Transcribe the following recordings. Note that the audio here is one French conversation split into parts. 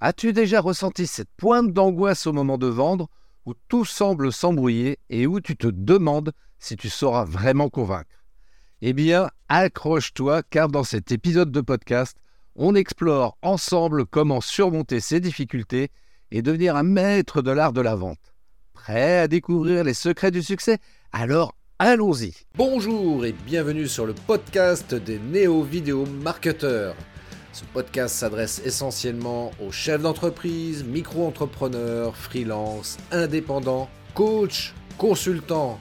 As-tu déjà ressenti cette pointe d'angoisse au moment de vendre où tout semble s'embrouiller et où tu te demandes si tu sauras vraiment convaincre? Eh bien, accroche-toi car dans cet épisode de podcast, on explore ensemble comment surmonter ces difficultés et devenir un maître de l'art de la vente. Prêt à découvrir les secrets du succès? Alors allons-y Bonjour et bienvenue sur le podcast des néo-vidéo marketeurs. Ce podcast s'adresse essentiellement aux chefs d'entreprise, micro-entrepreneurs, freelance, indépendants, coachs, consultants.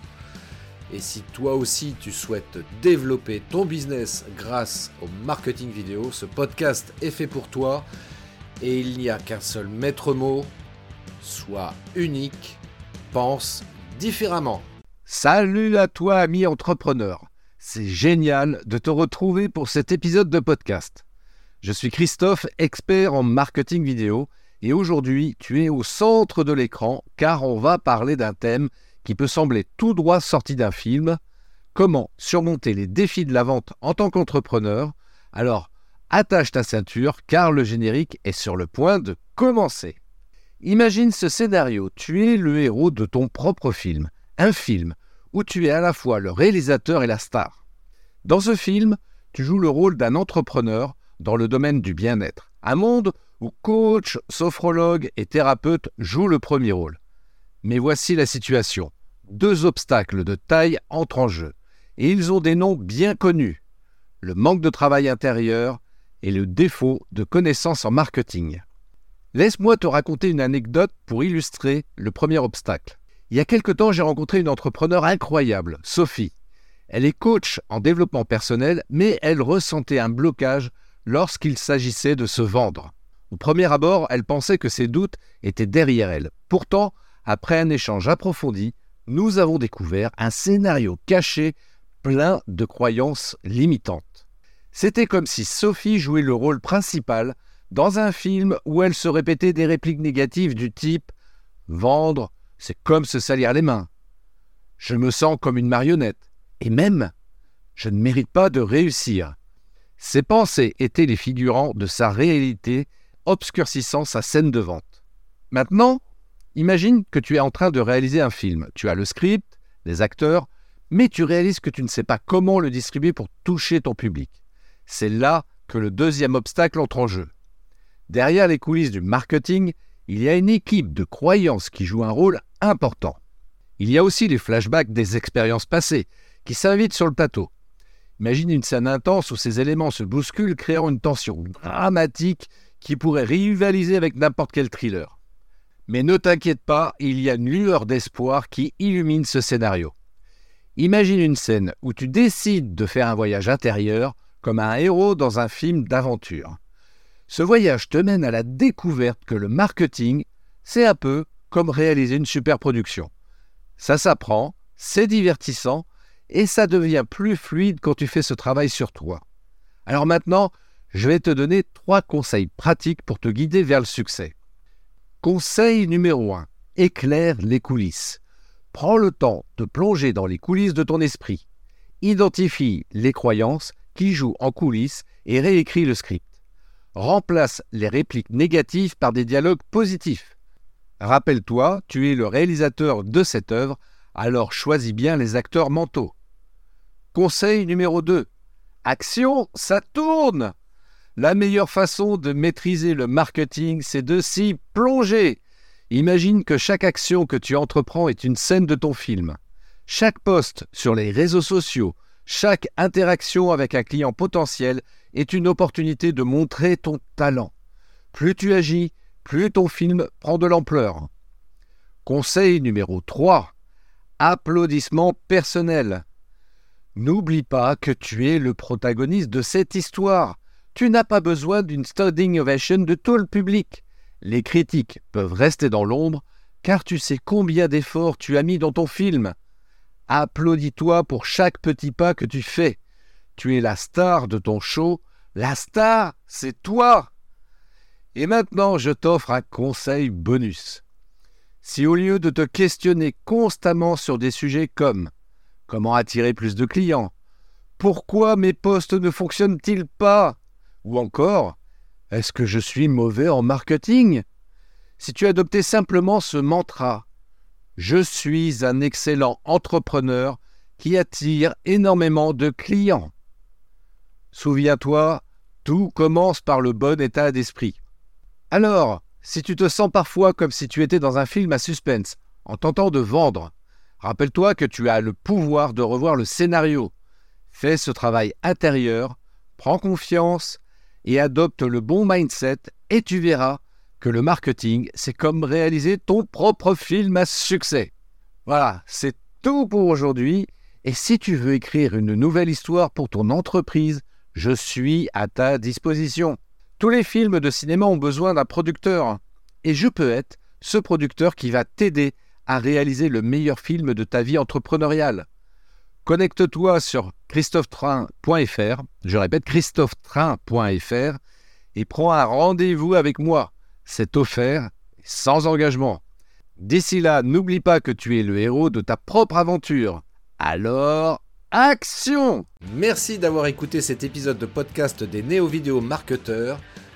Et si toi aussi tu souhaites développer ton business grâce au marketing vidéo, ce podcast est fait pour toi et il n'y a qu'un seul maître mot, sois unique, pense différemment. Salut à toi ami entrepreneur, c'est génial de te retrouver pour cet épisode de podcast. Je suis Christophe, expert en marketing vidéo, et aujourd'hui tu es au centre de l'écran car on va parler d'un thème qui peut sembler tout droit sorti d'un film, comment surmonter les défis de la vente en tant qu'entrepreneur? Alors, attache ta ceinture car le générique est sur le point de commencer. Imagine ce scénario, tu es le héros de ton propre film, un film où tu es à la fois le réalisateur et la star. Dans ce film, tu joues le rôle d'un entrepreneur dans le domaine du bien-être. Un monde où coach, sophrologue et thérapeute jouent le premier rôle. Mais voici la situation. Deux obstacles de taille entrent en jeu, et ils ont des noms bien connus. Le manque de travail intérieur et le défaut de connaissances en marketing. Laisse-moi te raconter une anecdote pour illustrer le premier obstacle. Il y a quelque temps, j'ai rencontré une entrepreneur incroyable, Sophie. Elle est coach en développement personnel, mais elle ressentait un blocage lorsqu'il s'agissait de se vendre. Au premier abord, elle pensait que ses doutes étaient derrière elle. Pourtant, après un échange approfondi, nous avons découvert un scénario caché plein de croyances limitantes. C'était comme si Sophie jouait le rôle principal dans un film où elle se répétait des répliques négatives du type Vendre, c'est comme se salir les mains. Je me sens comme une marionnette. Et même, je ne mérite pas de réussir. Ses pensées étaient les figurants de sa réalité, obscurcissant sa scène de vente. Maintenant, imagine que tu es en train de réaliser un film. Tu as le script, les acteurs, mais tu réalises que tu ne sais pas comment le distribuer pour toucher ton public. C'est là que le deuxième obstacle entre en jeu. Derrière les coulisses du marketing, il y a une équipe de croyances qui joue un rôle important. Il y a aussi les flashbacks des expériences passées qui s'invitent sur le plateau. Imagine une scène intense où ces éléments se bousculent, créant une tension dramatique qui pourrait rivaliser avec n'importe quel thriller. Mais ne t'inquiète pas, il y a une lueur d'espoir qui illumine ce scénario. Imagine une scène où tu décides de faire un voyage intérieur comme un héros dans un film d'aventure. Ce voyage te mène à la découverte que le marketing, c'est un peu comme réaliser une super production. Ça s'apprend, c'est divertissant, et ça devient plus fluide quand tu fais ce travail sur toi. Alors maintenant, je vais te donner trois conseils pratiques pour te guider vers le succès. Conseil numéro 1. Éclaire les coulisses. Prends le temps de plonger dans les coulisses de ton esprit. Identifie les croyances qui jouent en coulisses et réécris le script. Remplace les répliques négatives par des dialogues positifs. Rappelle-toi, tu es le réalisateur de cette œuvre, alors choisis bien les acteurs mentaux. Conseil numéro 2. Action, ça tourne La meilleure façon de maîtriser le marketing, c'est de s'y plonger. Imagine que chaque action que tu entreprends est une scène de ton film. Chaque poste sur les réseaux sociaux, chaque interaction avec un client potentiel est une opportunité de montrer ton talent. Plus tu agis, plus ton film prend de l'ampleur. Conseil numéro 3. Applaudissements personnels. N'oublie pas que tu es le protagoniste de cette histoire. Tu n'as pas besoin d'une standing ovation de tout le public. Les critiques peuvent rester dans l'ombre, car tu sais combien d'efforts tu as mis dans ton film. Applaudis-toi pour chaque petit pas que tu fais. Tu es la star de ton show. La star, c'est toi. Et maintenant, je t'offre un conseil bonus. Si au lieu de te questionner constamment sur des sujets comme Comment attirer plus de clients? Pourquoi mes postes ne fonctionnent-ils pas? Ou encore, Est-ce que je suis mauvais en marketing? Si tu adoptais simplement ce mantra, je suis un excellent entrepreneur qui attire énormément de clients. Souviens-toi, tout commence par le bon état d'esprit. Alors, si tu te sens parfois comme si tu étais dans un film à suspense, en tentant de vendre, rappelle-toi que tu as le pouvoir de revoir le scénario. Fais ce travail intérieur, prends confiance et adopte le bon mindset et tu verras que le marketing, c'est comme réaliser ton propre film à succès. Voilà, c'est tout pour aujourd'hui. Et si tu veux écrire une nouvelle histoire pour ton entreprise, je suis à ta disposition. Tous les films de cinéma ont besoin d'un producteur. Et je peux être ce producteur qui va t'aider à réaliser le meilleur film de ta vie entrepreneuriale. Connecte-toi sur christophetrain.fr, je répète christophetrain.fr, et prends un rendez-vous avec moi. C'est offert, sans engagement. D'ici là, n'oublie pas que tu es le héros de ta propre aventure. Alors, action Merci d'avoir écouté cet épisode de podcast des néo-vidéo marketeurs.